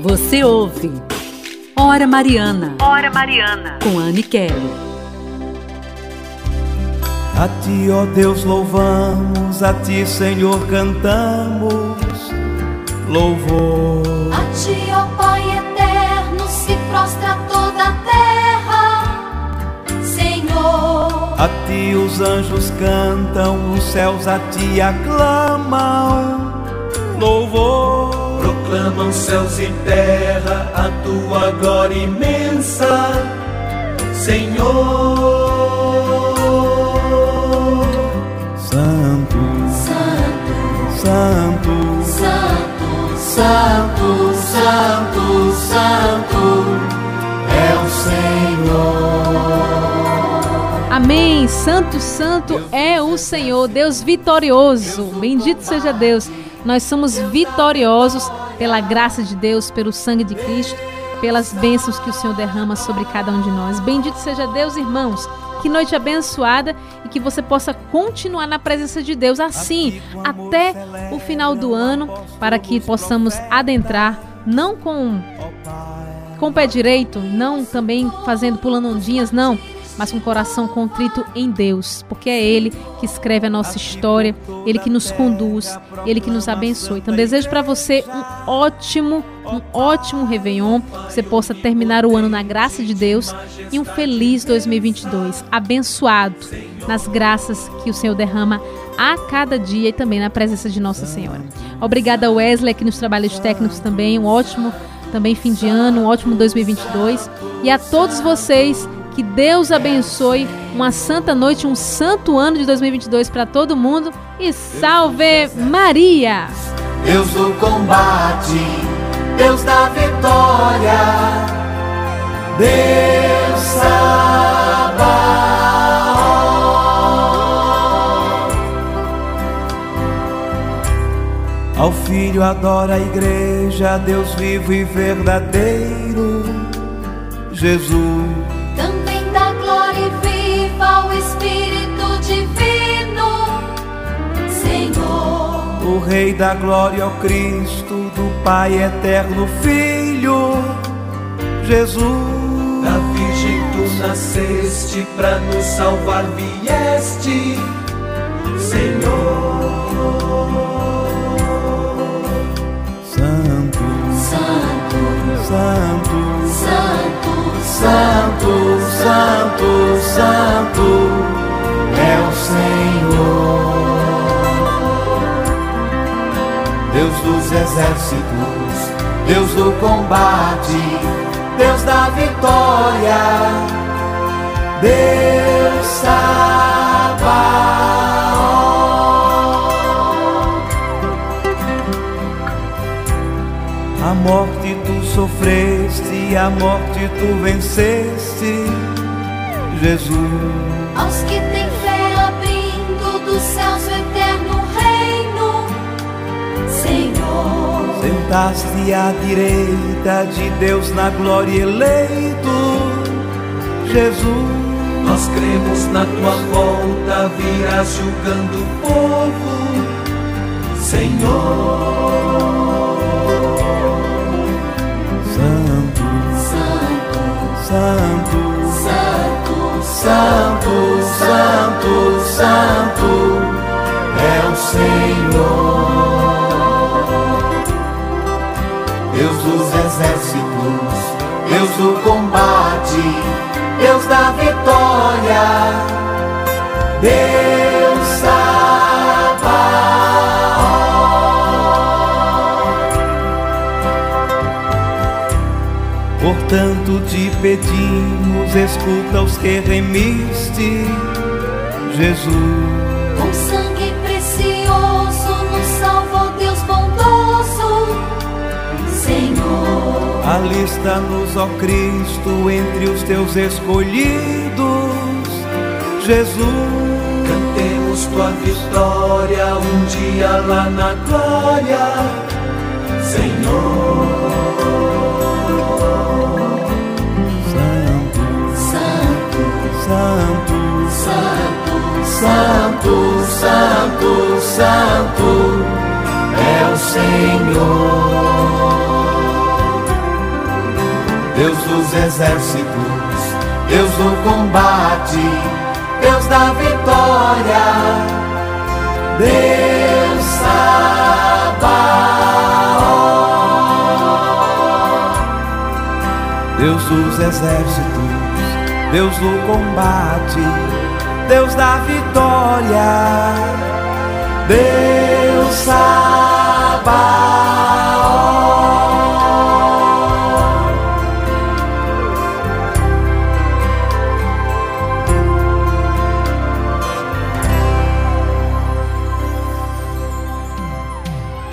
Você ouve Hora Mariana. Hora Mariana. Com Anne Kelly. A ti, ó Deus, louvamos, a ti, Senhor, cantamos louvor. A ti, ó Pai eterno, se prostra toda a terra, Senhor. A ti os anjos cantam, os céus a ti aclamam louvor proclamam céus e terra a tua glória imensa, Senhor. Santo, Santo, Santo, Santo, Santo, Santo, Santo é o Senhor. Amém. Santo, Santo é o Senhor, Deus vitorioso. Bendito seja Deus. Nós somos vitoriosos pela graça de Deus, pelo sangue de Cristo, pelas bênçãos que o Senhor derrama sobre cada um de nós. Bendito seja Deus, irmãos. Que noite abençoada e que você possa continuar na presença de Deus assim até o final do ano, para que possamos adentrar não com com o pé direito, não também fazendo pulando ondinhas, não, mas o coração contrito em Deus, porque é Ele que escreve a nossa história, Ele que nos conduz, Ele que nos abençoe. Então desejo para você um ótimo, um ótimo Réveillon, que você possa terminar o ano na graça de Deus e um feliz 2022, abençoado nas graças que o Senhor derrama a cada dia e também na presença de Nossa Senhora. Obrigada Wesley aqui nos trabalhos técnicos também, um ótimo também fim de ano, um ótimo 2022 e a todos vocês que Deus abençoe uma santa noite, um santo ano de 2022 para todo mundo e salve Maria! Deus do combate, Deus da vitória, Deus Sabaoth. Ao Filho adora a igreja, Deus vivo e verdadeiro, Jesus. Rei da glória, o Cristo, do Pai eterno, Filho, Jesus. Da Virgem tu nasceste, pra nos salvar vieste, Senhor. Exércitos, Deus do combate, Deus da vitória, Deus Sabaoth. A morte tu sofreste, a morte tu venceste, Jesus. aos que têm fé abrindo dos céus o Sentaste à direita de Deus na glória eleito, Jesus. Nós cremos na tua volta, virás julgando o povo, Senhor. Santo, Santo, Santo, Santo, Santo, Santo, Santo é o Senhor. Da vitória, Deus Sabaoth. Portanto te pedimos, escuta os que remiste, Jesus. com sangue precioso nos salvou Deus bondoso. Alista-nos, ó Cristo, entre os teus escolhidos, Jesus. Cantemos tua vitória um dia lá na glória, Senhor. Santo, Santo, Santo, Santo, Santo, Santo, Santo é o Senhor. Deus dos exércitos, Deus do combate, Deus da vitória, Deus Sabaoth. Deus dos exércitos, Deus do combate, Deus da vitória, Deus